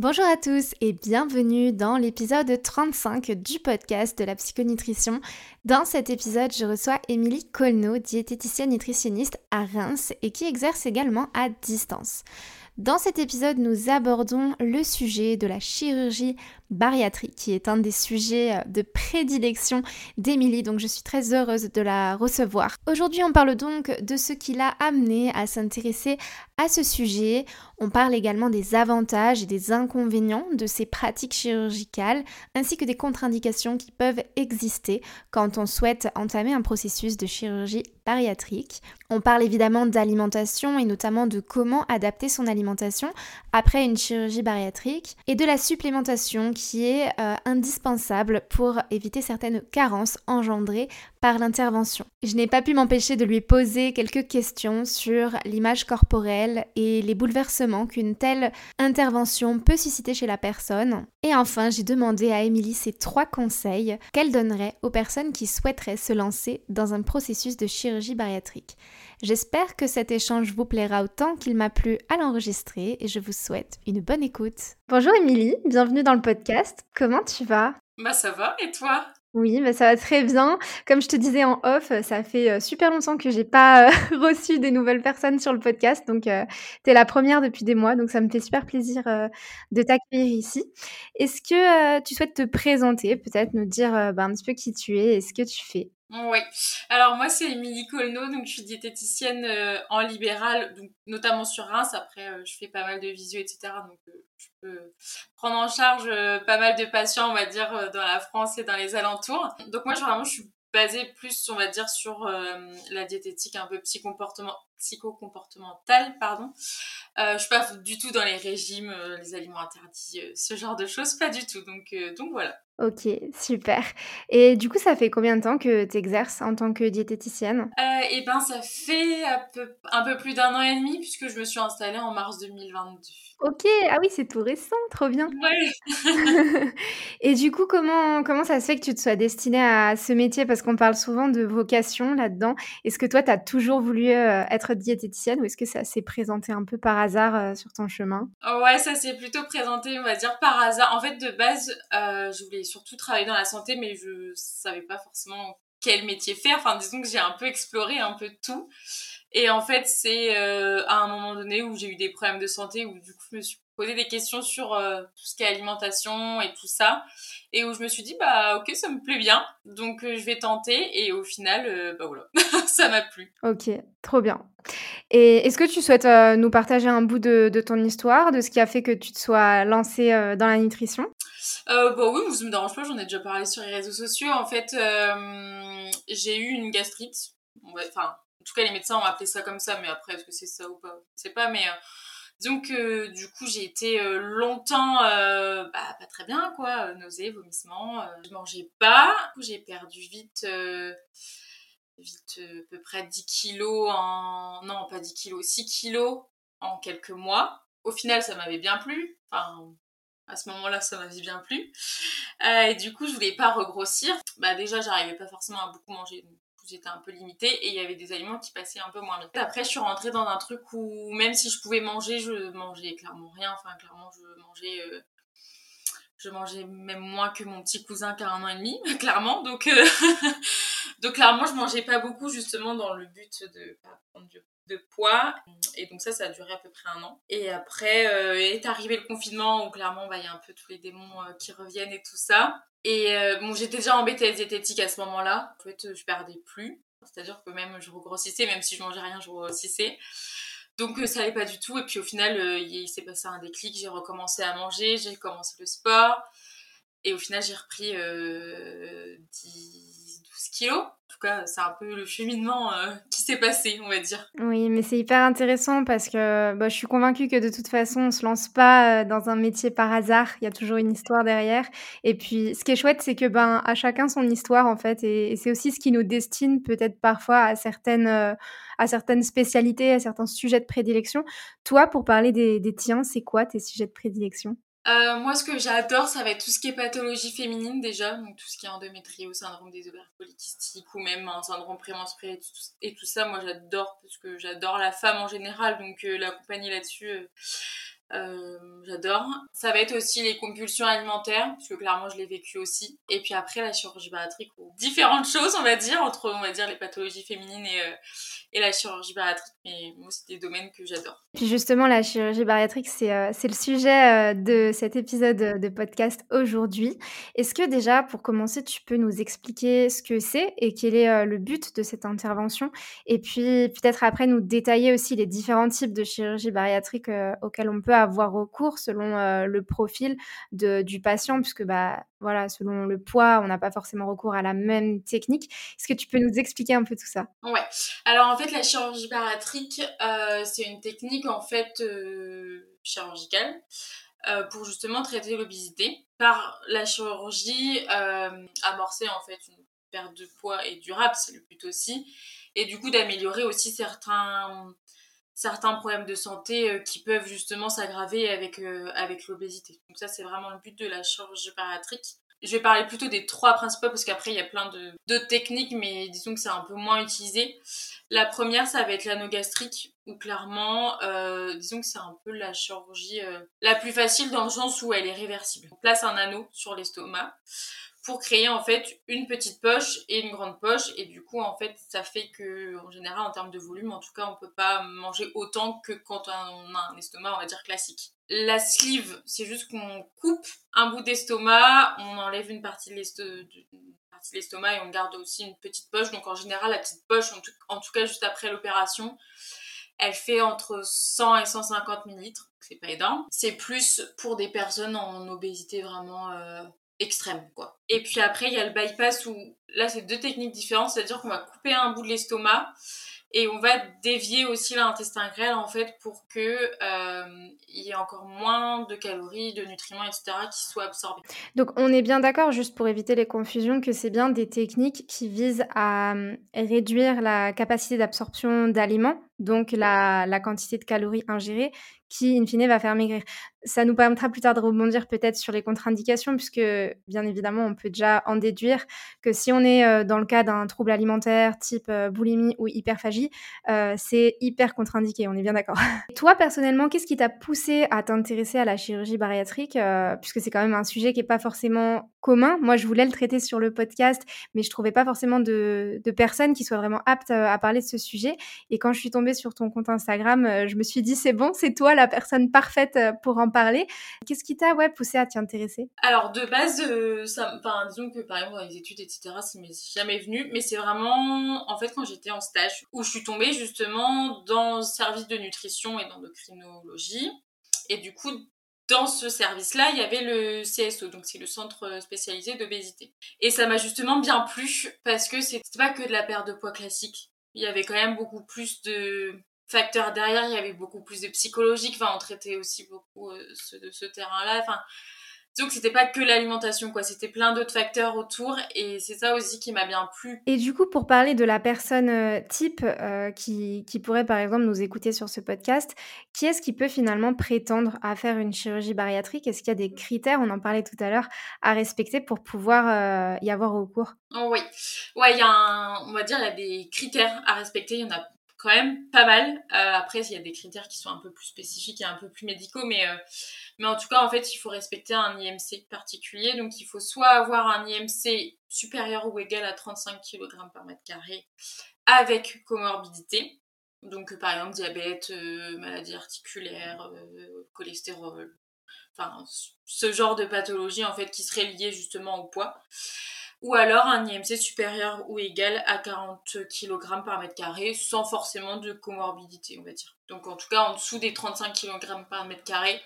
Bonjour à tous et bienvenue dans l'épisode 35 du podcast de la psychonutrition. Dans cet épisode, je reçois Émilie Colneau, diététicienne nutritionniste à Reims et qui exerce également à distance. Dans cet épisode, nous abordons le sujet de la chirurgie bariatrique, qui est un des sujets euh, de prédilection d'Émilie, donc je suis très heureuse de la recevoir. Aujourd'hui, on parle donc de ce qui l'a amené à s'intéresser à ce sujet. On parle également des avantages et des inconvénients de ces pratiques chirurgicales, ainsi que des contre-indications qui peuvent exister quand on souhaite entamer un processus de chirurgie bariatrique. On parle évidemment d'alimentation et notamment de comment adapter son alimentation après une chirurgie bariatrique et de la supplémentation qui est euh, indispensable pour éviter certaines carences engendrées par l'intervention. Je n'ai pas pu m'empêcher de lui poser quelques questions sur l'image corporelle et les bouleversements qu'une telle intervention peut susciter chez la personne. Et enfin, j'ai demandé à Émilie ses trois conseils qu'elle donnerait aux personnes qui souhaiteraient se lancer dans un processus de chirurgie bariatrique. J'espère que cet échange vous plaira autant qu'il m'a plu à l'enregistrer et je vous souhaite une bonne écoute. Bonjour Émilie, bienvenue dans le podcast. Comment tu vas? Bah ça va et toi? Oui, mais ça va très bien. Comme je te disais en off, ça fait euh, super longtemps que j'ai pas euh, reçu des nouvelles personnes sur le podcast, donc euh, tu es la première depuis des mois, donc ça me fait super plaisir de t'accueillir ici. Est-ce que tu souhaites te présenter, peut-être nous dire bah, un petit peu qui tu es et ce que tu fais? Oui. Alors moi c'est Émilie Colneau, donc je suis diététicienne en libéral, donc notamment sur Reims. Après je fais pas mal de visio, etc. Donc je peux prendre en charge pas mal de patients, on va dire, dans la France et dans les alentours. Donc moi vraiment je suis basée plus, on va dire, sur la diététique un peu psycho-comportementale, pardon. Euh, je suis pas du tout dans les régimes, les aliments interdits, ce genre de choses, pas du tout. Donc, donc voilà. Ok, super. Et du coup, ça fait combien de temps que tu exerces en tant que diététicienne? Euh, Eh ben, ça fait un peu, un peu plus d'un an et demi puisque je me suis installée en mars 2022. Ok, ah oui, c'est tout récent, trop bien. Ouais. et du coup, comment, comment ça se fait que tu te sois destinée à ce métier? Parce qu'on parle souvent de vocation là-dedans. Est-ce que toi, tu as toujours voulu euh, diététicienne ou est-ce que ça s'est présenté un peu par hasard euh, sur ton chemin? Ouais, ça s'est plutôt présenté, on va dire, par hasard. En fait, de base, je voulais surtout travailler dans la santé, mais je savais pas forcément quel métier faire. Enfin, disons que j'ai un peu exploré un peu tout. Et en fait, c'est euh, à un moment donné où j'ai eu des problèmes de santé, où du coup, je me suis posé des questions sur euh, tout ce qui est alimentation et tout ça. Et où je me suis dit, bah ok, ça me plaît bien, donc euh, je vais tenter. Et au final, bah voilà, ça m'a plu. Ok, trop bien. Et est-ce que tu souhaites nous partager un bout de, de, ton histoire, de ce qui a fait que tu te sois lancée dans la nutrition? Euh, bah oui, ça me dérange pas, j'en ai déjà parlé sur les réseaux sociaux. En fait, euh, j'ai eu une gastrite. Enfin, en tout cas, les médecins ont appelé ça comme ça, mais après, est-ce que c'est ça ou pas? Je sais pas, mais euh, disons que du coup, j'ai été euh, longtemps euh, bah, pas très bien, quoi. Nausées, vomissements. je mangeais pas. J'ai perdu vite vite à peu près 10 kilos en... Non, pas 10 kilos, 6 kilos en quelques mois. Au final, ça m'avait bien plu. Enfin, à ce moment-là, ça m'avait bien plu. Euh, et du coup, je voulais pas regrossir. Bah déjà, j'arrivais pas forcément à beaucoup manger. Donc j'étais un peu limitée et il y avait des aliments qui passaient un peu moins bien. Après, je suis rentrée dans un truc où même si je pouvais manger, je mangeais clairement rien. Enfin, clairement, je mangeais... Euh, je mangeais même moins que mon petit cousin qui a un an et demi, clairement. Donc, euh, donc clairement, je mangeais pas beaucoup justement dans le but de prendre du de poids. Et donc ça, ça a duré à peu près un an. Et après euh, est arrivé le confinement où clairement, bah, il y a un peu tous les démons euh, qui reviennent et tout ça. Et euh, bon, j'étais déjà embêtée diététique à ce moment-là. En fait, je perdais plus. C'est-à-dire que même je regrossissais, même si je mangeais rien, je regrossissais. Donc ça allait pas du tout. Et puis au final, il s'est passé un déclic. J'ai recommencé à manger, j'ai commencé le sport. Et au final, j'ai repris 10, 12 kilos. En tout cas, c'est un peu le cheminement euh, qui s'est passé, on va dire. Oui, mais c'est hyper intéressant parce que bah, je suis convaincue que de toute façon, on se lance pas euh, dans un métier par hasard. Il y a toujours une histoire derrière. Et puis, ce qui est chouette, c'est que ben à chacun son histoire en fait, et, c'est aussi ce qui nous destine peut-être parfois à certaines euh, à certaines spécialités, à certains sujets de prédilection. Toi, pour parler des, des tiens, c'est quoi tes sujets de prédilection? Euh, moi, ce que j'adore, ça va être tout ce qui est pathologie féminine déjà, donc tout ce qui est endométriose, syndrome des ovaires polykystiques ou même un syndrome prémenstruel et tout, ça, moi j'adore parce que j'adore la femme en général, donc euh, l'accompagner là-dessus, euh, euh, j'adore. Ça va être aussi les compulsions alimentaires, parce que clairement je l'ai vécu aussi. Et puis après la chirurgie bariatrique, ou différentes choses on va dire, entre on va dire les pathologies féminines et, euh, et la chirurgie bariatrique, mais moi c'est des domaines que j'adore. Puis justement la chirurgie bariatrique, c'est euh, le sujet de cet épisode de podcast aujourd'hui. Est-ce que déjà pour commencer tu peux nous expliquer ce que c'est et quel est le but de cette intervention? Et puis peut-être après nous détailler aussi les différents types de chirurgie bariatrique auxquels on peut avoir recours selon le profil de, du patient, puisque bah, voilà, selon le poids, on n'a pas forcément recours à la même technique. Est-ce que tu peux nous expliquer un peu tout ça? Ouais. Alors en fait, la chirurgie bariatrique, c'est une technique en fait chirurgicale. pour justement traiter l'obésité par la chirurgie amorcer en fait une perte de poids et durable, c'est le but aussi, et du coup d'améliorer aussi certains certains problèmes de santé euh, qui peuvent justement s'aggraver avec, euh, avec l'obésité. Donc ça, c'est vraiment le but de la chirurgie bariatrique. Je vais parler plutôt des trois principaux parce qu'après, il y a plein de, de techniques, mais disons que c'est un peu moins utilisé. La première, ça va être l'anogastrique, où clairement, euh, disons que c'est un peu la chirurgie la plus facile dans le sens où elle est réversible. On place un anneau sur l'estomac pour créer en fait une petite poche et une grande poche et du coup en fait ça fait que en général en termes de volume en tout cas on peut pas manger autant que quand on a un estomac on va dire classique. La sleeve c'est juste qu'on coupe un bout d'estomac, on enlève une partie de l'estomac et on garde aussi une petite poche donc en général la petite poche en tout, cas juste après l'opération elle fait entre 100 et 150 millilitres, c'est pas énorme. C'est plus pour des personnes en obésité vraiment euh, extrême quoi. Et puis après il y a le bypass où là c'est deux techniques différentes, c'est-à-dire qu'on va couper un bout de l'estomac et on va dévier aussi l'intestin grêle en fait pour que euh, il y ait encore moins de calories, de nutriments, etc. qui soient absorbés. Donc on est bien d'accord, juste pour éviter les confusions, que c'est bien des techniques qui visent à euh, réduire la capacité d'absorption d'aliments, donc la, la quantité de calories ingérées, qui in fine va faire maigrir. Ça nous permettra plus tard de rebondir peut-être sur les contre-indications, puisque bien évidemment, on peut déjà en déduire que si on est euh, dans le cas d'un trouble alimentaire type euh, boulimie ou hyperphagie, euh, c'est hyper contre-indiqué, on est bien d'accord. Toi, personnellement, qu'est-ce qui t'a poussé à t'intéresser à la chirurgie bariatrique, puisque c'est quand même un sujet qui n'est pas forcément commun? Moi, je voulais le traiter sur le podcast, mais je trouvais pas forcément de, de personnes qui soient vraiment aptes à parler de ce sujet. Et quand je suis tombée sur ton compte Instagram, je me suis dit, c'est bon, c'est toi la personne parfaite pour en parler. Qu'est-ce qui t'a poussé à t'y intéresser? Alors de base, euh, disons que par exemple dans les études, etc., ça m'est jamais venu, mais c'est vraiment en fait quand j'étais en stage où je suis tombée justement dans le service de nutrition et d'endocrinologie. Et du coup, dans ce service-là, il y avait le CSO, donc c'est le centre spécialisé d'obésité. Et ça m'a justement bien plu parce que c'était pas que de la perte de poids classique. Il y avait quand même beaucoup plus de facteurs derrière, il y avait beaucoup plus de psychologique. Enfin, on traitait aussi beaucoup euh, ce, de ce terrain-là. Enfin, donc c'était pas que l'alimentation, quoi. C'était plein d'autres facteurs autour, et c'est ça aussi qui m'a bien plu. Et du coup, pour parler de la personne euh, type euh, qui, qui, pourrait, par exemple, nous écouter sur ce podcast, qui est-ce qui peut finalement prétendre à faire une chirurgie bariatrique? Est-ce qu'il y a des critères, on en parlait tout à l'heure, à respecter pour pouvoir y avoir recours? Oh, Oui, ouais, il y a un, on va dire, il y a des critères à respecter. Il y en a quand même pas mal. Euh, après, il y a des critères qui sont un peu plus spécifiques et un peu plus médicaux, mais, euh, mais en tout cas, en fait, il faut respecter un IMC particulier. Donc, il faut soit avoir un IMC supérieur ou égal à 35 kg par mètre carré avec comorbidité. Donc, par exemple, diabète, euh, maladie articulaire, cholestérol, enfin, ce genre de pathologie, en fait, qui serait liée justement au poids ou alors un IMC supérieur ou égal à 40 kg par mètre carré sans forcément de comorbidité, on va dire. Donc en tout cas en dessous des 35 kg par mètre carré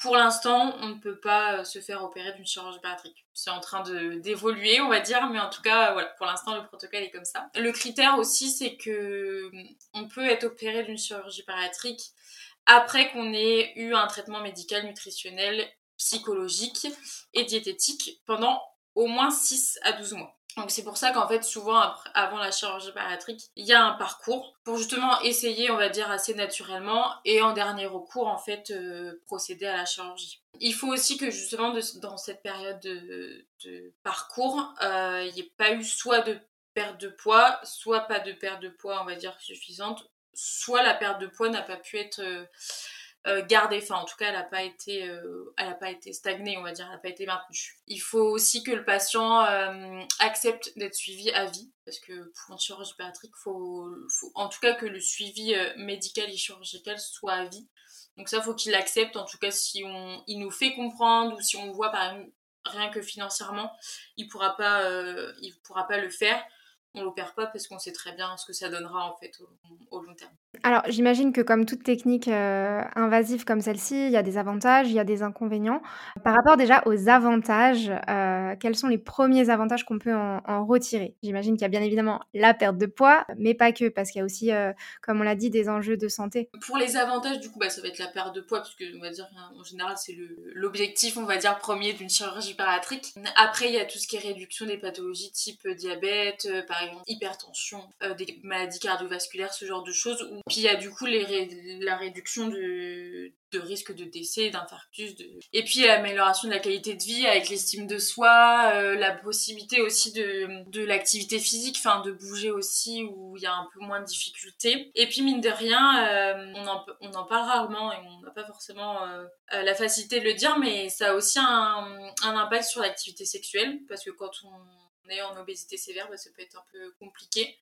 pour l'instant, on ne peut pas se faire opérer d'une chirurgie bariatrique. C'est en train d'évoluer, on va dire, mais en tout cas, voilà, pour l'instant, le protocole est comme ça. Le critère aussi, c'est que on peut être opéré d'une chirurgie bariatrique après qu'on ait eu un traitement médical, nutritionnel, psychologique et diététique pendant au moins 6 à 12 mois. Donc c'est pour ça qu'en fait souvent avant la chirurgie bariatrique, il y a un parcours pour justement essayer, on va dire assez naturellement et en dernier recours en fait euh, procéder à la chirurgie. Il faut aussi que justement dans cette période de, parcours, euh, il n'y ait pas eu soit de perte de poids, soit pas de perte de poids on va dire suffisante, soit la perte de poids n'a pas pu être euh, euh, garder Enfin, en tout cas, elle n'a pas été, euh, elle a pas été stagnée, on va dire, elle n'a pas été maintenue. Il faut aussi que le patient euh, accepte d'être suivi à vie, parce que pour une chirurgie pédiatrique, faut, faut, en tout cas que le suivi médical et chirurgical soit à vie. Donc ça, faut qu'il accepte. En tout cas, si on, il nous fait comprendre ou si on voit par exemple rien que financièrement, il pourra pas, il pourra pas le faire on l'opère pas parce qu'on sait très bien ce que ça donnera en fait au, long terme. Alors j'imagine que comme toute technique euh, invasive comme celle-ci, il y a des avantages, il y a des inconvénients. Par rapport déjà aux avantages, euh, quels sont les premiers avantages qu'on peut en, retirer? J'imagine qu'il y a bien évidemment la perte de poids, mais pas que, parce qu'il y a aussi, euh, comme on l'a dit, des enjeux de santé. Pour les avantages, du coup, bah, ça va être la perte de poids, parce que on va dire en général c'est l'objectif, on va dire premier d'une chirurgie bariatrique. Après, il y a tout ce qui est réduction des pathologies type diabète, par hypertension, euh, des maladies cardiovasculaires, ce genre de choses. Puis il y a du coup la réduction de, de risque de décès, d'infarctus. Et puis l'amélioration de la qualité de vie avec l'estime de soi, euh, la possibilité aussi de, l'activité physique, enfin de bouger aussi où il y a un peu moins de difficultés. Et puis mine de rien, euh, on, en, parle rarement et on n'a pas forcément la facilité de le dire, mais ça a aussi un impact sur l'activité sexuelle parce que quand on en obésité sévère, bah, ça peut être un peu compliqué.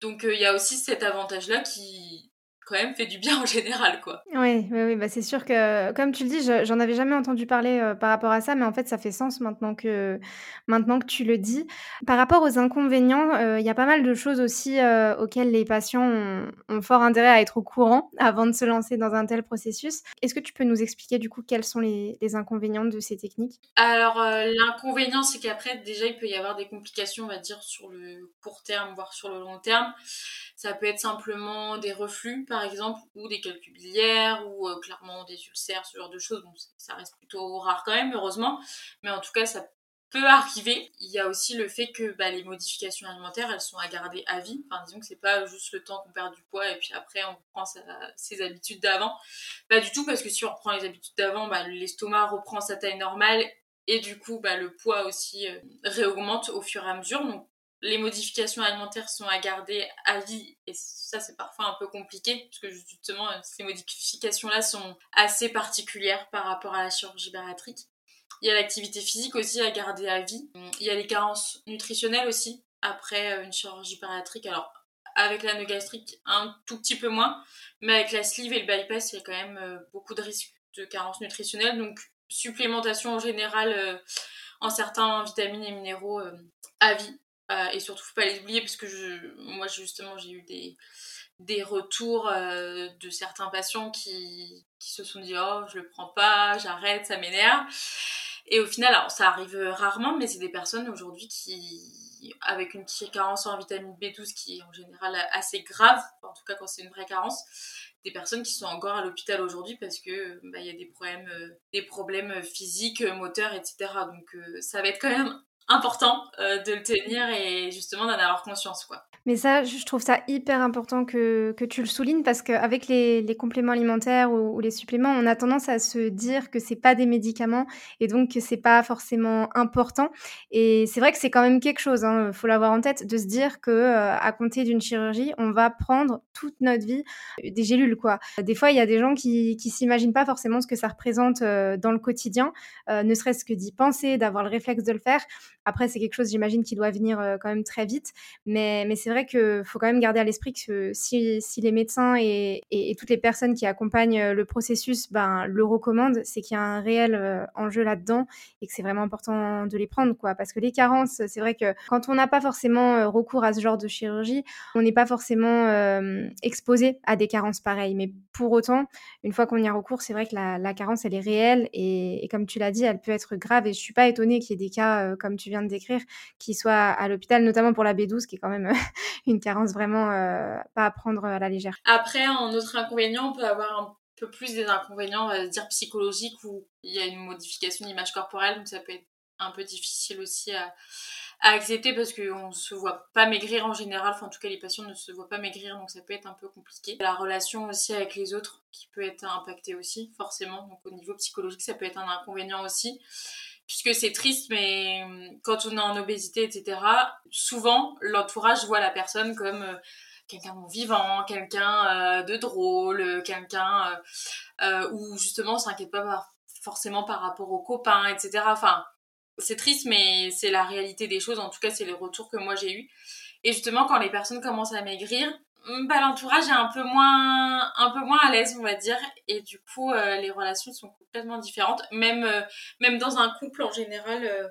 Donc euh, il y a aussi cet avantage-là qui, quand même fait du bien en général, quoi. Oui, oui, oui bah c'est sûr que, comme tu le dis, j'en avais jamais entendu parler euh, par rapport à ça, mais en fait, ça fait sens maintenant que, maintenant que tu le dis. Par rapport aux inconvénients, euh, il y a pas mal de choses aussi euh, auxquelles les patients ont, fort intérêt à être au courant avant de se lancer dans un tel processus. Est-ce que tu peux nous expliquer du coup quels sont les, les inconvénients de ces techniques? Alors, l'inconvénient, c'est qu'après, déjà, il peut y avoir des complications, on va dire, sur le court terme, voire sur le long terme. Ça peut être simplement des reflux, par exemple, ou des calculs biliaires, ou euh, clairement des ulcères, ce genre de choses. Bon, ça reste plutôt rare quand même, heureusement. Mais en tout cas, ça peut arriver. Il y a aussi le fait que bah, les modifications alimentaires, elles sont à garder à vie. Enfin, disons que c'est pas juste le temps qu'on perd du poids et puis après on reprend ses habitudes d'avant. Pas du tout, parce que si on reprend les habitudes d'avant, bah, l'estomac reprend sa taille normale et du coup, bah, le poids aussi euh, réaugmente au fur et à mesure. Les modifications alimentaires sont à garder à vie et ça c'est parfois un peu compliqué parce que justement ces modifications-là sont assez particulières par rapport à la chirurgie bariatrique. Il y a l'activité physique aussi à garder à vie. Il y a les carences nutritionnelles aussi après une chirurgie bariatrique. Alors avec l'anneau gastrique un tout petit peu moins, mais avec la sleeve et le bypass il y a quand même euh, beaucoup de risques de carences nutritionnelles. Donc supplémentation en général euh, en certains vitamines et minéraux euh, à vie euh, et surtout, faut pas les oublier parce que je, moi, justement, j'ai eu des, des retours euh, de certains patients qui, qui, se sont dit Oh, je le prends pas, j'arrête, ça m'énerve. Et au final, alors ça arrive rarement, mais c'est des personnes aujourd'hui qui, avec une carence en vitamine B12 qui est en général assez grave, en tout cas quand c'est une vraie carence, des personnes qui sont encore à l'hôpital aujourd'hui parce que bah, il y a des problèmes, euh, des problèmes physiques, moteurs, etc. Donc ça va être quand même important euh, de le tenir et justement d'en avoir conscience quoi. Mais ça, je trouve ça hyper important que, que tu le soulignes parce qu'avec les, les compléments alimentaires ou, les suppléments, on a tendance à se dire que c'est pas des médicaments et donc que c'est pas forcément important. Et c'est vrai que c'est quand même quelque chose, il hein, faut l'avoir en tête, de se dire que euh, à compter d'une chirurgie, on va prendre toute notre vie euh, des gélules quoi. Des fois, il y a des gens qui, qui s'imaginent pas forcément ce que ça représente dans le quotidien, ne serait-ce que d'y penser, d'avoir le réflexe de le faire. Après, c'est quelque chose, j'imagine, qui doit venir quand même très vite. Mais, mais c'est vrai qu'il faut quand même garder à l'esprit que si, les médecins et, toutes les personnes qui accompagnent le processus ben, le recommandent, c'est qu'il y a un réel enjeu là-dedans et que c'est vraiment important de les prendre. Parce que les carences, c'est vrai que quand on n'a pas forcément recours à ce genre de chirurgie, on n'est pas forcément exposé à des carences pareilles. Mais pour autant, une fois qu'on y a recours, c'est vrai que la, carence, elle est réelle et, comme tu l'as dit, elle peut être grave. Et je suis pas étonnée qu'il y ait des cas, comme tu viens de décrire, qui soient à l'hôpital, notamment pour la B12, qui est quand même une carence vraiment euh, pas à prendre à la légère. Après, en autre inconvénient, on peut avoir un peu plus des inconvénients, on va dire psychologiques, où il y a une modification d'image corporelle, donc ça peut être un peu difficile aussi à, accepter parce qu'on ne se voit pas maigrir en général, enfin en tout cas les patients ne se voient pas maigrir donc ça peut être un peu compliqué. La relation aussi avec les autres qui peut être impactée aussi forcément, donc au niveau psychologique ça peut être un inconvénient aussi puisque c'est triste, mais hum, quand on est en obésité, etc., souvent, l'entourage voit la personne comme euh, quelqu'un de vivant, quelqu'un euh, de drôle, quelqu'un euh, où justement on s'inquiète pas forcément par rapport aux copains, etc. Enfin, c'est triste, mais c'est la réalité des choses. En tout cas, c'est les retours que moi j'ai eus. Et justement, quand les personnes commencent à maigrir, bah, l'entourage est un peu moins un peu moins à l'aise on va dire et du coup les relations sont complètement différentes. Même, euh, même dans un couple en général, euh,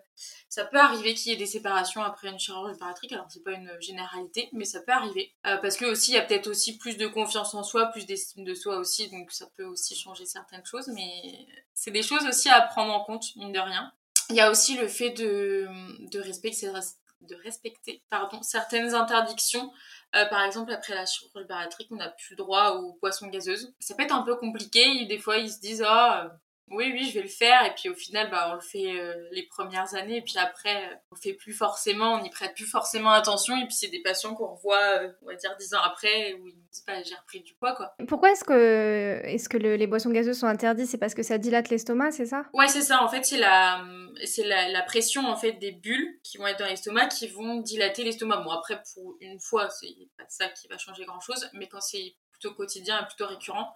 ça peut arriver qu'il y ait des séparations après une chirurgie bariatrique. Alors c'est pas une généralité, mais ça peut arriver. Euh, parce que aussi il y a peut-être aussi plus de confiance en soi, plus d'estime de soi aussi, donc ça peut aussi changer certaines choses. Mais c'est des choses aussi à prendre en compte, mine de rien. Il y a aussi le fait de, de respecter, de respecter pardon, certaines interdictions euh, par exemple, après la chirurgie bariatrique, on n'a plus droit aux boissons gazeuses. Ça peut être un peu compliqué. Des fois, ils se disent, oh, oui, oui, je vais le faire. Et puis au final, bah, on le fait euh, les premières années. Et puis après, euh, on le fait plus forcément, on n'y prête plus forcément attention. Et puis c'est des patients qu'on revoit, on va dire, dix ans après, où ils disent, bah, j'ai repris du poids, quoi. Pourquoi est-ce que, est-ce que les boissons gazeuses sont interdites? C'est parce que ça dilate l'estomac, c'est ça? Ouais, c'est ça. En fait, c'est la, c'est la, la, pression, en fait, des bulles qui vont être dans l'estomac qui vont dilater l'estomac. Bon, après, pour une fois, c'est pas ça qui va changer grand-chose. Mais quand c'est plutôt quotidien et plutôt récurrent,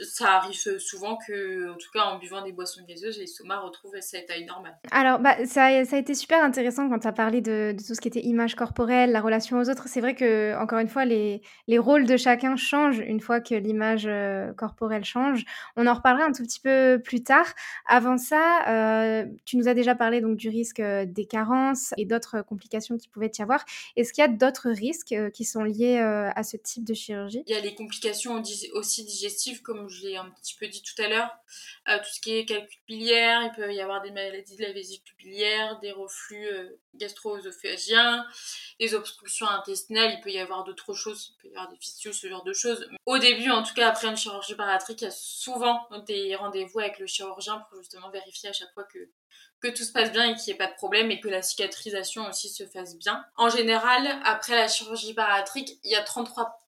ça arrive souvent que, en tout cas en buvant des boissons gazeuses, l'estomac retrouve sa taille normale. Alors, bah, ça, ça a été super intéressant quand tu as parlé de, de, tout ce qui était image corporelle, la relation aux autres. C'est vrai que, encore une fois, les, les rôles de chacun changent une fois que l'image euh, corporelle change. On en reparlera un tout petit peu plus tard. Avant ça, euh, tu nous as déjà parlé donc du risque euh, des carences et d'autres complications qui pouvaient y avoir. Est-ce qu'il y a d'autres risques qui sont liés à ce type de chirurgie? Il y a les complications aussi digestives je l'ai un petit peu dit tout à l'heure, euh, tout ce qui est calcul biliaire, il peut y avoir des maladies de la vésicule biliaire, des reflux euh, gastro-œsophagiens, des obstructions intestinales, il peut y avoir d'autres choses, il peut y avoir des fistioles, ce genre de choses. Au début, en tout cas après une chirurgie bariatrique, il y a souvent des rendez-vous avec le chirurgien pour justement vérifier à chaque fois que que tout se passe bien et qu'il n'y ait pas de problème et que la cicatrisation aussi se fasse bien. En général, après la chirurgie bariatrique, il y a 33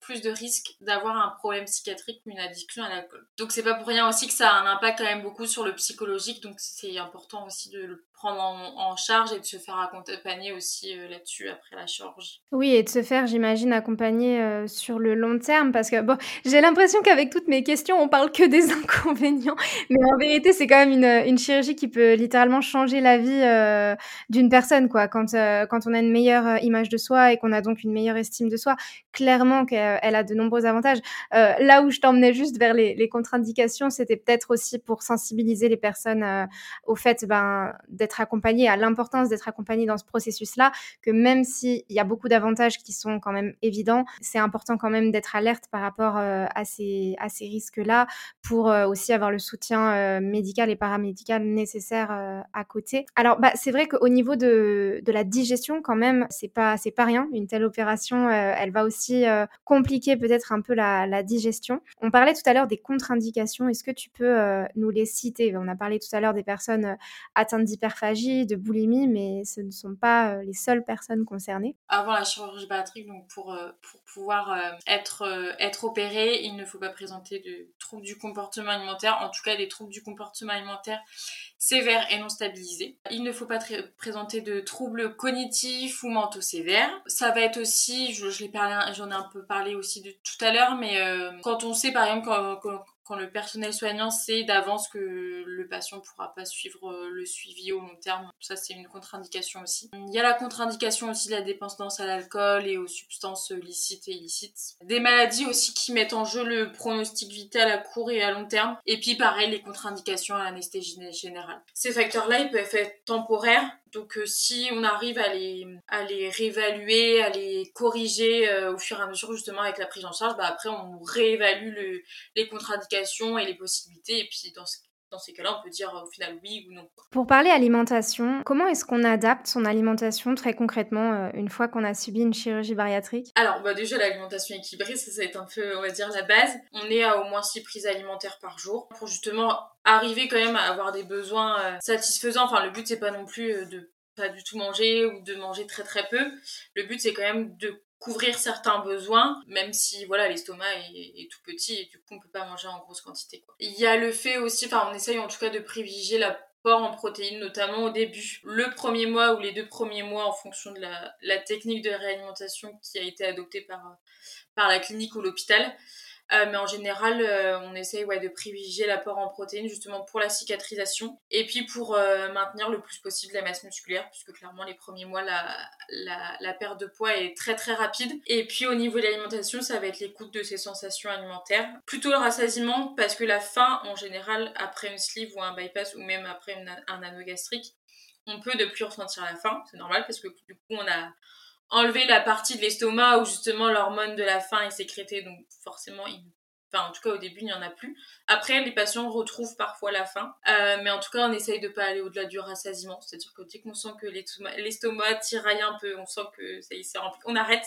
plus de risque d'avoir un problème psychiatrique ou une addiction à l'alcool. Donc c'est pas pour rien aussi que ça a un impact quand même beaucoup sur le psychologique, donc c'est important aussi de le prendre en, charge et de se faire accompagner aussi euh, là-dessus après la chirurgie. Oui, et de se faire, j'imagine, accompagner euh, sur le long terme, parce que bon, j'ai l'impression qu'avec toutes mes questions, on parle que des inconvénients, mais en vérité, c'est quand même une, une, chirurgie qui peut littéralement changer la vie euh, d'une personne, quoi. Quand, quand on a une meilleure image de soi et qu'on a donc une meilleure estime de soi, clairement qu'elle a de nombreux avantages. là où je t'emmenais juste vers les, les contre-indications, c'était peut-être aussi pour sensibiliser les personnes au fait ben, d'être accompagné, à l'importance d'être accompagné dans ce processus-là, que même s'il y a beaucoup d'avantages qui sont quand même évidents, c'est important quand même d'être alerte par rapport euh, à ces, risques-là pour euh, aussi avoir le soutien euh, médical et paramédical nécessaire à côté. Alors, bah, c'est vrai qu'au niveau de, la digestion, quand même, c'est pas, pas rien. Une telle opération, elle va aussi compliquer peut-être un peu la, la, digestion. On parlait tout à l'heure des contre-indications. Est-ce que tu peux nous les citer? On a parlé tout à l'heure des personnes atteintes d'hyperphagie de boulimie, mais ce ne sont pas euh, les seules personnes concernées. Avant la chirurgie bariatrique, donc pour, euh, pour pouvoir euh, être, être opéré, il ne faut pas présenter de troubles du comportement alimentaire, en tout cas des troubles du comportement alimentaire sévères et non stabilisés. Il ne faut pas présenter de troubles cognitifs ou mentaux sévères. Ça va être aussi, je, je j'en ai un peu parlé aussi de tout à l'heure, mais quand on sait par exemple quand le personnel soignant sait d'avance que le patient ne pourra pas suivre euh, le suivi au long terme. Ça, c'est une contre-indication aussi. Il y a la contre-indication aussi de la dépendance à l'alcool et aux substances licites et illicites. Des maladies aussi qui mettent en jeu le pronostic vital à court et à long terme. Et puis, pareil, les contre-indications à l'anesthésie générale. Ces facteurs-là, ils peuvent être temporaires, donc euh, si on arrive à les, à les réévaluer, à les corriger euh, au fur et à mesure justement avec la prise en charge, bah, après on réévalue le, les contre-indications et les possibilités. Et puis dans dans ces cas-là, on peut dire au final oui ou non. Pour parler alimentation, comment est-ce qu'on adapte son alimentation très concrètement euh, une fois qu'on a subi une chirurgie bariatrique? Alors bah déjà l'alimentation équilibrée, ça, ça va être un peu, on va dire, la base. On est à au moins 6 prises alimentaires par jour pour justement arriver quand même à avoir des besoins euh, satisfaisants. Enfin le but c'est pas non plus euh, de pas du tout manger ou de manger très très peu. Le but c'est quand même de couvrir certains besoins, même si voilà l'estomac est, tout petit et du coup on peut pas manger en grosse quantité. Quoi. Il y a le fait aussi, enfin on essaye en tout cas de privilégier l'apport en protéines, notamment au début, le premier mois ou les deux premiers mois en fonction de la, la technique de réalimentation qui a été adoptée par, par la clinique ou l'hôpital. Euh, mais en général, euh, on essaye de privilégier l'apport en protéines justement pour la cicatrisation et puis pour euh, maintenir le plus possible la masse musculaire, puisque clairement les premiers mois, la, perte de poids est très très rapide. Et puis au niveau de l'alimentation, ça va être l'écoute de ces sensations alimentaires. Plutôt le rassasiement, parce que la faim, en général, après une sleeve ou un bypass ou même après un anneau gastrique, on peut de plus ressentir la faim, c'est normal parce que du coup on a enlever la partie de l'estomac où justement l'hormone de la faim est sécrétée, donc forcément, enfin en tout cas au début il n'y en a plus. Après les patients retrouvent parfois la faim, euh, mais en tout cas on essaye de pas aller au-delà du rassasiement, c'est-à-dire que dès qu'on sent que l'estomac tiraille un peu, on sent que ça y est, c'est rempli, on arrête.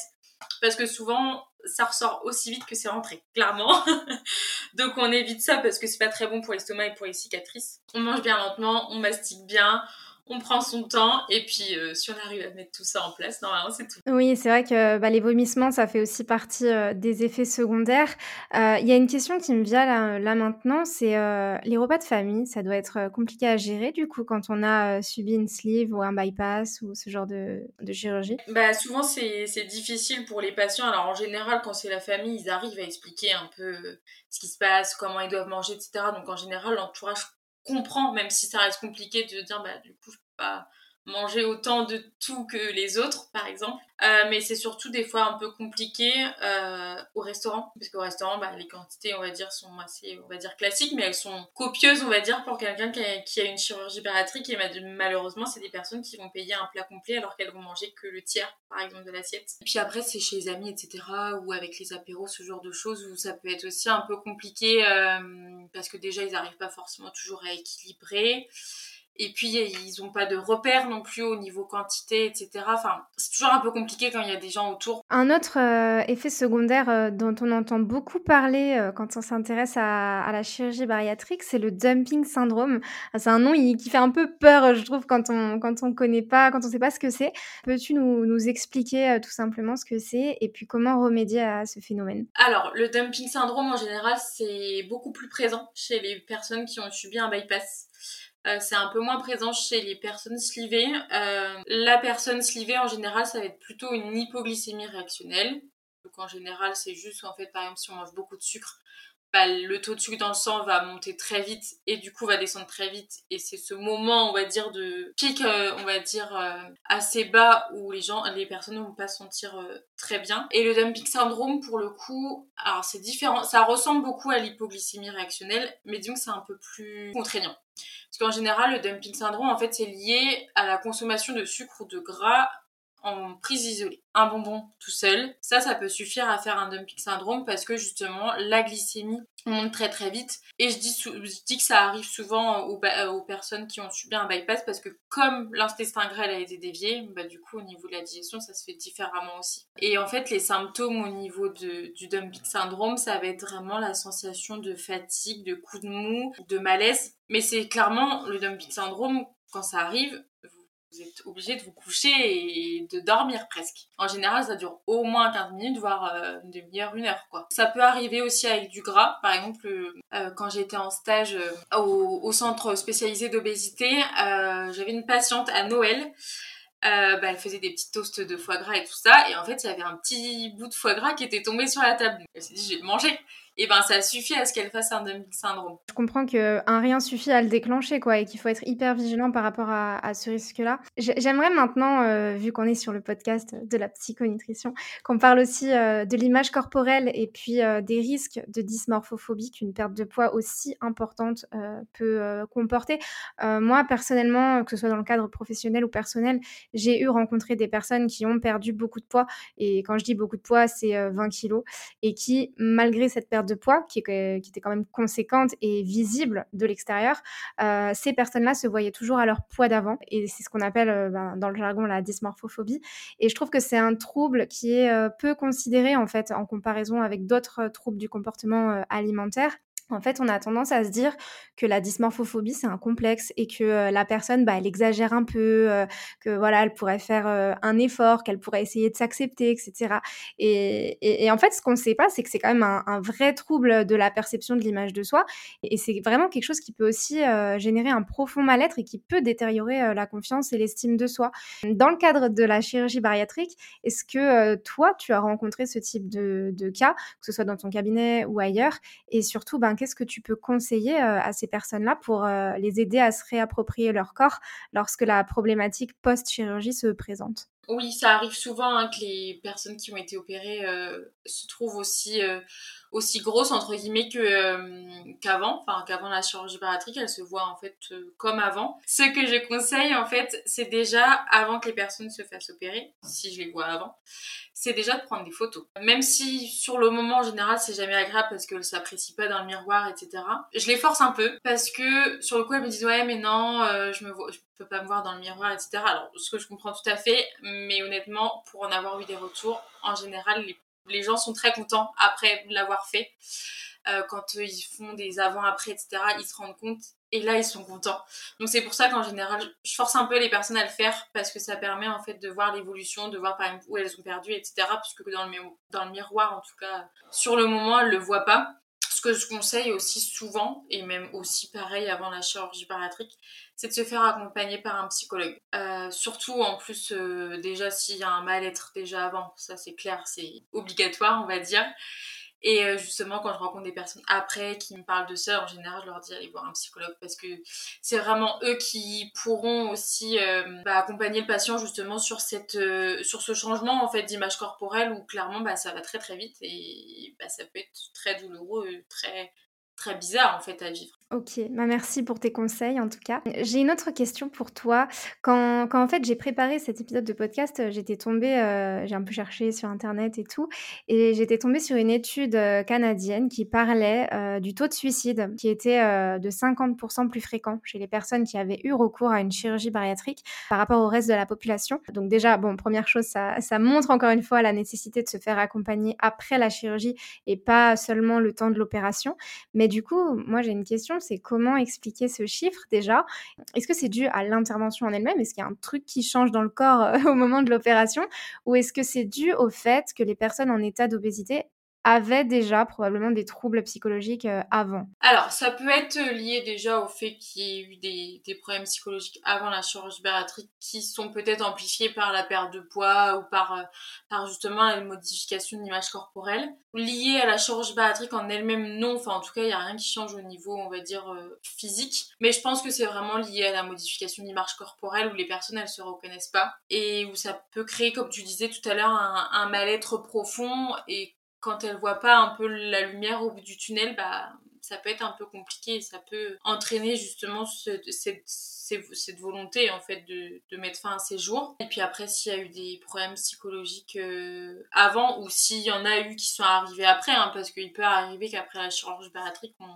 Parce que souvent, ça ressort aussi vite que c'est rentré, clairement. Donc on évite ça parce que c'est pas très bon pour l'estomac et pour les cicatrices. On mange bien lentement, on mastique bien, on prend son temps et puis euh, si on arrive à mettre tout ça en place, normalement c'est tout. Oui, c'est vrai que bah, les vomissements, ça fait aussi partie euh, des effets secondaires. Euh, il y a une question qui me vient là, maintenant, c'est les repas de famille, ça doit être compliqué à gérer du coup quand on a subi une sleeve ou un bypass ou ce genre de, de chirurgie? Bah, Souvent c'est difficile pour les patients. Alors en général, quand c'est la famille, ils arrivent à expliquer un peu ce qui se passe, comment ils doivent manger, etc. Donc en général, l'entourage comprend, même si ça reste compliqué de dire, bah, du coup, je peux pas manger autant de tout que les autres, par exemple. Euh, mais c'est surtout des fois un peu compliqué euh, au restaurant, parce qu'au restaurant, bah, les quantités, on va dire, sont assez, on va dire, classiques, mais elles sont copieuses, on va dire, pour quelqu'un qui, a une chirurgie bariatrique. Et malheureusement, c'est des personnes qui vont payer un plat complet alors qu'elles vont manger que le tiers, par exemple, de l'assiette. Et puis après, c'est chez les amis, etc., ou avec les apéros, ce genre de choses, où ça peut être aussi un peu compliqué, euh, parce que déjà, ils n'arrivent pas forcément toujours à équilibrer. Et puis, ils n'ont pas de repères non plus au niveau quantité, etc. Enfin, c'est toujours un peu compliqué quand il y a des gens autour. Un autre euh, effet secondaire euh, dont on entend beaucoup parler euh, quand on s'intéresse à, la chirurgie bariatrique, c'est le dumping syndrome. C'est un nom qui fait un peu peur, je trouve, quand on quand on connaît pas, quand on sait pas ce que c'est. Peux-tu nous, nous expliquer tout simplement ce que c'est et puis comment remédier à ce phénomène? Alors, le dumping syndrome, en général, c'est beaucoup plus présent chez les personnes qui ont subi un bypass. Euh, c'est un peu moins présent chez les personnes slivées. Euh, la personne slivée, en général, ça va être plutôt une hypoglycémie réactionnelle. Donc en général, c'est juste en fait, par exemple, si on mange beaucoup de sucre, bah, le taux de sucre dans le sang va monter très vite et du coup va descendre très vite et c'est ce moment on va dire de pic euh, on va dire assez bas où les gens les personnes ne vont pas se sentir très bien et le dumping syndrome pour le coup alors c'est différent ça ressemble beaucoup à l'hypoglycémie réactionnelle mais disons que c'est un peu plus contraignant parce qu'en général, le dumping syndrome, en fait, c'est lié à la consommation de sucre ou de gras en prise isolée. Un bonbon tout seul, ça, ça peut suffire à faire un dumping syndrome parce que justement, la glycémie monte très très vite. Et je dis, que ça arrive souvent aux, aux, personnes qui ont subi un bypass parce que comme l'intestin grêle a été dévié, bah, du coup, au niveau de la digestion, ça se fait différemment aussi. Et en fait, les symptômes au niveau de, du dumping syndrome, ça va être vraiment la sensation de fatigue, de coup de mou, de malaise. Mais c'est clairement le dumping syndrome, quand ça arrive, vous êtes obligé de vous coucher et de dormir presque. En général, ça dure au moins 15 minutes, voire euh, une demi-heure, une heure. Ça peut arriver aussi avec du gras. Par exemple, euh, quand j'étais en stage euh, au, centre spécialisé d'obésité, j'avais une patiente à Noël. Bah, elle faisait des petits toasts de foie gras et tout ça. Et en fait, il y avait un petit bout de foie gras qui était tombé sur la table. Elle s'est dit, j'ai mangé et ben ça suffit à ce qu'elle fasse un dumping syndrome. Je comprends qu'un rien suffit à le déclencher, quoi, et qu'il faut être hyper vigilant par rapport à, ce risque-là. J'aimerais maintenant, euh, vu qu'on est sur le podcast de la psychonutrition, qu'on parle aussi euh, de l'image corporelle et puis euh, des risques de dysmorphophobie qu'une perte de poids aussi importante peut comporter. moi, personnellement, que ce soit dans le cadre professionnel ou personnel, j'ai eu rencontré des personnes qui ont perdu beaucoup de poids, et quand je dis beaucoup de poids, c'est 20 kilos, et qui, malgré cette perte de poids, qui, était quand même conséquente et visible de l'extérieur, euh, ces personnes-là se voyaient toujours à leur poids d'avant. Et c'est ce qu'on appelle euh, ben, dans le jargon la dysmorphophobie. Et je trouve que c'est un trouble qui est euh, peu considéré en fait en comparaison avec d'autres troubles du comportement alimentaire. En fait, on a tendance à se dire que la dysmorphophobie, c'est un complexe et que la personne, bah, elle exagère un peu, euh, que voilà, elle pourrait faire un effort, qu'elle pourrait essayer de s'accepter, etc. Et, en fait, ce qu'on ne sait pas, c'est que c'est quand même un, vrai trouble de la perception de l'image de soi. Et, c'est vraiment quelque chose qui peut aussi générer un profond mal-être et qui peut détériorer la confiance et l'estime de soi. Dans le cadre de la chirurgie bariatrique, est-ce que toi, tu as rencontré ce type de, de, cas, que ce soit dans ton cabinet ou ailleurs? Et surtout, ben, qu'est-ce que tu peux conseiller à ces personnes-là pour les aider à se réapproprier leur corps lorsque la problématique post-chirurgie se présente? Oui, ça arrive souvent hein, que les personnes qui ont été opérées se trouvent aussi, aussi grosses, entre guillemets, que, qu'avant, enfin qu'avant la chirurgie bariatrique, elles se voient en fait comme avant. Ce que je conseille, en fait, c'est déjà, avant que les personnes se fassent opérer, si je les vois avant, c'est déjà de prendre des photos. Même si sur le moment en général c'est jamais agréable parce qu'elles s'apprécient pas dans le miroir, etc. Je les force un peu parce que sur le coup elles me disent ouais mais non euh, je me vois, peux pas me voir dans le miroir, etc. Alors ce que je comprends tout à fait, mais honnêtement pour en avoir eu des retours, en général les, gens sont très contents après l'avoir fait. Euh, quand ils font des avant-après, etc., ils se rendent compte et là, ils sont contents. Donc c'est pour ça qu'en général, je force un peu les personnes à le faire parce que ça permet en fait de voir l'évolution, de voir par exemple où elles ont perdu, etc. Puisque dans le, dans le miroir, en tout cas, sur le moment, elles ne le voient pas. Ce que je conseille aussi souvent, et même aussi pareil avant la chirurgie bariatrique, c'est de se faire accompagner par un psychologue. Euh, surtout en plus, euh, déjà s'il y a un mal-être déjà avant, ça c'est clair, c'est obligatoire on va dire. Et euh, justement, quand je rencontre des personnes après qui me parlent de ça, en général, je leur dis allez voir un psychologue parce que c'est vraiment eux qui pourront aussi euh, bah, accompagner le patient justement sur cette, sur ce changement en fait d'image corporelle où clairement bah, ça va très très vite et bah, ça peut être très douloureux, très très bizarre en fait à vivre. Ok, bah merci pour tes conseils en tout cas. J'ai une autre question pour toi. Quand, quand en fait j'ai préparé cet épisode de podcast, j'étais tombée, euh, j'ai un peu cherché sur internet et tout, et j'étais tombée sur une étude euh, canadienne qui parlait euh, du taux de suicide qui était de 50% plus fréquent chez les personnes qui avaient eu recours à une chirurgie bariatrique par rapport au reste de la population. Donc déjà, bon, première chose, ça, ça montre encore une fois la nécessité de se faire accompagner après la chirurgie et pas seulement le temps de l'opération. Mais du coup, moi j'ai une question c'est comment expliquer ce chiffre déjà? Est-ce que c'est dû à l'intervention en elle-même? Est-ce qu'il y a un truc qui change dans le corps au moment de l'opération? Ou est-ce que c'est dû au fait que les personnes en état d'obésité avait déjà probablement des troubles psychologiques euh, avant Alors, ça peut être lié déjà au fait qu'il y ait eu des, problèmes psychologiques avant la chirurgie bariatrique qui sont peut-être amplifiés par la perte de poids ou par, euh, par justement la modification de l'image corporelle. Lié à la chirurgie bariatrique en elle-même, non. Enfin, en tout cas, il n'y a rien qui change au niveau, on va dire, euh, physique. Mais je pense que c'est vraiment lié à la modification de l'image corporelle où les personnes, elles se reconnaissent pas et où ça peut créer, comme tu disais tout à l'heure, un, un mal-être profond et quand elle voit pas un peu la lumière au bout du tunnel, bah ça peut être un peu compliqué ça peut entraîner justement cette, volonté en fait de, mettre fin à ses jours. Et puis après, s'il y a eu des problèmes psychologiques euh, avant ou s'il y en a eu qui sont arrivés après, hein, parce qu'il peut arriver qu'après la chirurgie bariatrique, on,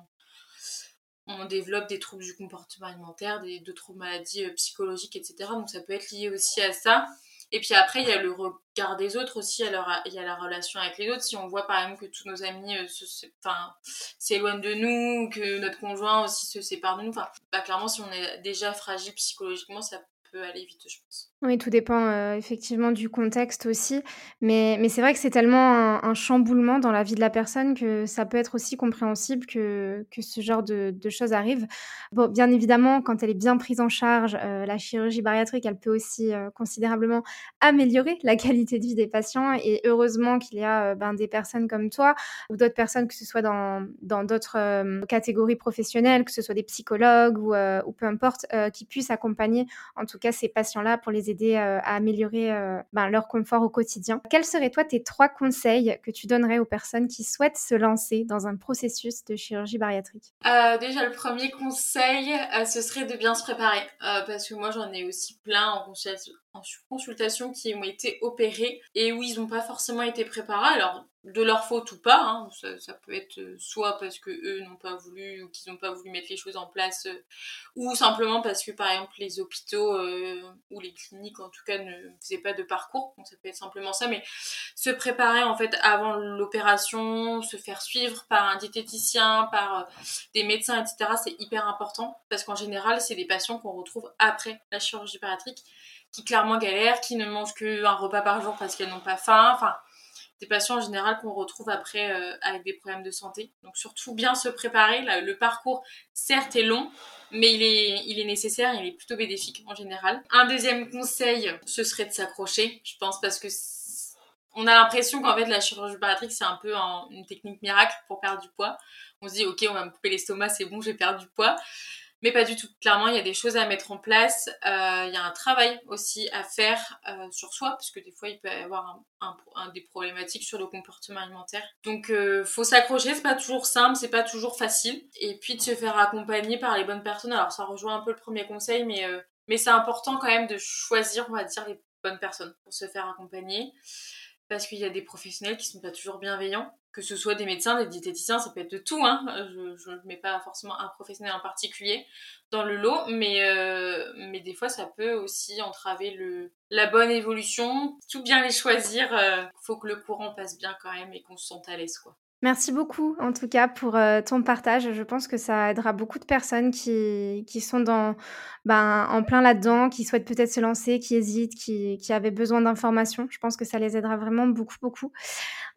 on développe des troubles du comportement alimentaire, des, d'autres maladies euh, psychologiques, etc. Donc ça peut être lié aussi à ça. Et puis après, il y a le regard des autres aussi, il y a la relation avec les autres. Si on voit par exemple que tous nos amis euh, s'éloignent de nous, que notre conjoint aussi se sépare de nous, enfin, bah, clairement, si on est déjà fragile psychologiquement, ça peut aller vite, je pense. Oui, tout dépend effectivement du contexte aussi. Mais, mais c'est vrai que c'est tellement un, chamboulement dans la vie de la personne que ça peut être aussi compréhensible que, que ce genre de, de, choses arrivent. Bon, bien évidemment, quand elle est bien prise en charge, la chirurgie bariatrique, elle peut aussi considérablement améliorer la qualité de vie des patients. Et heureusement qu'il y a ben, des personnes comme toi ou d'autres personnes, que ce soit dans d'autres catégories professionnelles, que ce soit des psychologues ou, ou peu importe, qui puissent accompagner en tout cas ces patients-là pour les aider euh, à améliorer euh, ben, leur confort au quotidien. Quels seraient toi tes trois conseils que tu donnerais aux personnes qui souhaitent se lancer dans un processus de chirurgie bariatrique? Euh, Déjà, le premier conseil, ce serait de bien se préparer. parce que moi, j'en ai aussi plein en consultation, qui ont été opérés et où ils n'ont pas forcément été préparés. De leur faute ou pas, hein, ça, peut être euh, soit parce que eux n'ont pas voulu ou qu'ils n'ont pas voulu mettre les choses en place, euh, ou simplement parce que par exemple les hôpitaux euh, ou les cliniques en tout cas ne faisaient pas de parcours, donc ça peut être simplement ça, mais se préparer en fait avant l'opération, se faire suivre par un diététicien, par des médecins, etc. C'est hyper important parce qu'en général c'est des patients qu'on retrouve après la chirurgie bariatrique qui clairement galèrent, qui ne mangent qu'un repas par jour parce qu'elles n'ont pas faim, enfin des patients en général qu'on retrouve après euh, avec des problèmes de santé. Donc surtout bien se préparer. le parcours, certes, est long, mais il est, il est nécessaire, il est plutôt bénéfique en général. Un deuxième conseil, ce serait de s'accrocher, je pense, parce que on a l'impression qu'en fait la chirurgie bariatrique c'est un peu une technique miracle pour perdre du poids. On se dit ok on va me couper l'estomac, c'est bon, j'ai perdu du poids. Mais pas du tout. Clairement, il y a des choses à mettre en place. Euh, il y a un travail aussi à faire euh, sur soi, parce que des fois, il peut y avoir des problématiques sur le comportement alimentaire. Donc, euh, faut s'accrocher. C'est pas toujours simple, c'est pas toujours facile. Et puis de se faire accompagner par les bonnes personnes. Alors, ça rejoint un peu le premier conseil, mais mais c'est important quand même de choisir, on va dire, les bonnes personnes pour se faire accompagner parce qu'il y a des professionnels qui sont pas toujours bienveillants, que ce soit des médecins, des diététiciens, ça peut être de tout, hein. je ne mets pas forcément un professionnel en particulier dans le lot, mais, euh, des fois ça peut aussi entraver la bonne évolution. Tout bien les choisir, il euh, faut que le courant passe bien quand même et qu'on se sente à l'aise. Merci beaucoup en tout cas pour euh, ton partage. Je pense que ça aidera beaucoup de personnes qui, qui sont dans, ben, en plein là-dedans, qui souhaitent peut-être se lancer, qui hésitent, qui, qui avaient besoin d'informations. Je pense que ça les aidera vraiment beaucoup, beaucoup.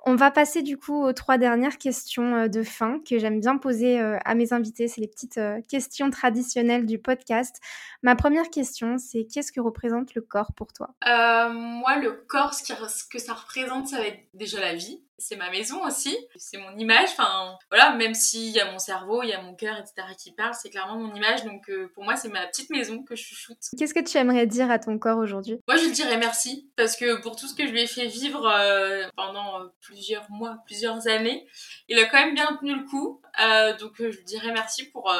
On va passer du coup aux trois dernières questions euh, de fin que j'aime bien poser euh, à mes invités. C'est les petites questions traditionnelles du podcast. Ma première question, c'est qu'est-ce que représente le corps pour toi? Moi, le corps, ce, ce que ça représente, ça va être déjà la vie c'est ma maison aussi, c'est mon image. Enfin, voilà, même s'il y a mon cerveau, il y a mon cœur, etc. qui parle, c'est clairement mon image. Donc, euh, pour moi, c'est ma petite maison que je chouchoute. Qu'est-ce que tu aimerais dire à ton corps aujourd'hui? Moi, je lui dirais merci parce que pour tout ce que je lui ai fait vivre euh, pendant euh, plusieurs mois, plusieurs années, il a quand même bien tenu le coup. donc, je lui dirais merci pour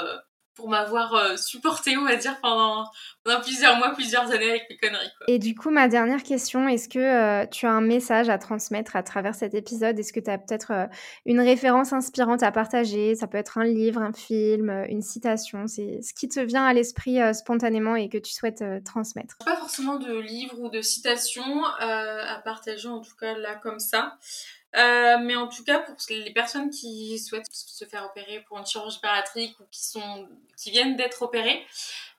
pour m'avoir euh, supporté, on va dire, pendant, pendant, plusieurs mois, plusieurs années avec mes conneries. Quoi. Et du coup, ma dernière question, est-ce que euh, tu as un message à transmettre à travers cet épisode? Est-ce que tu as peut-être euh, une référence inspirante à partager? Ça peut être un livre, un film, une citation. C'est ce qui te vient à l'esprit spontanément et que tu souhaites transmettre? Pas forcément de livre ou de citation à partager, en tout cas là comme ça. Euh, mais en tout cas, pour les personnes qui souhaitent se faire opérer pour une chirurgie bariatrique ou qui, sont, qui viennent d'être opérées,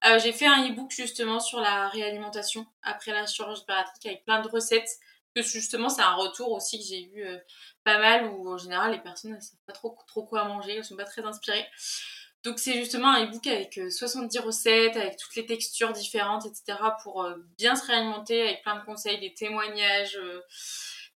euh, j'ai fait un e-book justement sur la réalimentation après la chirurgie bariatrique avec plein de recettes. Que justement, c'est un retour aussi que j'ai eu euh, pas mal où en général les personnes ne savent pas trop, trop quoi manger, elles sont pas très inspirées. Donc c'est justement un e-book avec 70 recettes, avec toutes les textures différentes, etc. pour bien se réalimenter avec plein de conseils, des témoignages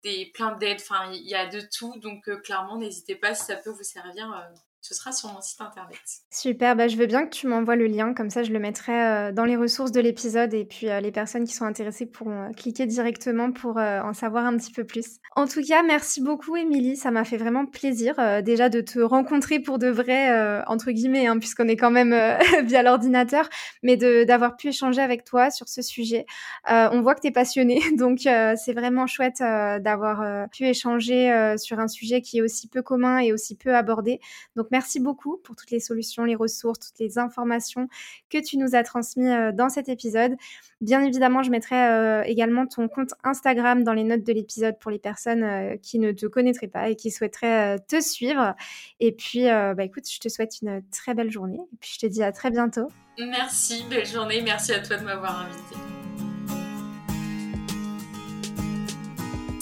des plein d'aides, enfin il y a de tout, donc euh, clairement n'hésitez pas si ça peut vous servir euh, ce sera sur mon site internet. Super, bah, je veux bien que tu m'envoies le lien, comme ça je le mettrai euh, dans les ressources de l'épisode et puis les personnes qui sont intéressées pourront cliquer directement pour en savoir un petit peu plus. En tout cas, merci beaucoup Émilie, ça m'a fait vraiment plaisir déjà de te rencontrer pour de vrai, entre guillemets, hein, puisqu'on est quand même via l'ordinateur, mais d'avoir pu échanger avec toi sur ce sujet. on voit que tu es passionnée, donc c'est vraiment chouette d'avoir pu échanger sur un sujet qui est aussi peu commun et aussi peu abordé. Merci beaucoup pour toutes les solutions, les ressources, toutes les informations que tu nous as transmises dans cet épisode. Bien évidemment, je mettrai également ton compte Instagram dans les notes de l'épisode pour les personnes qui ne te connaîtraient pas et qui souhaiteraient te suivre. Et puis, bah, écoute, je te souhaite une très belle journée et puis je te dis à très bientôt. Merci, belle journée. Merci à toi de m'avoir invité.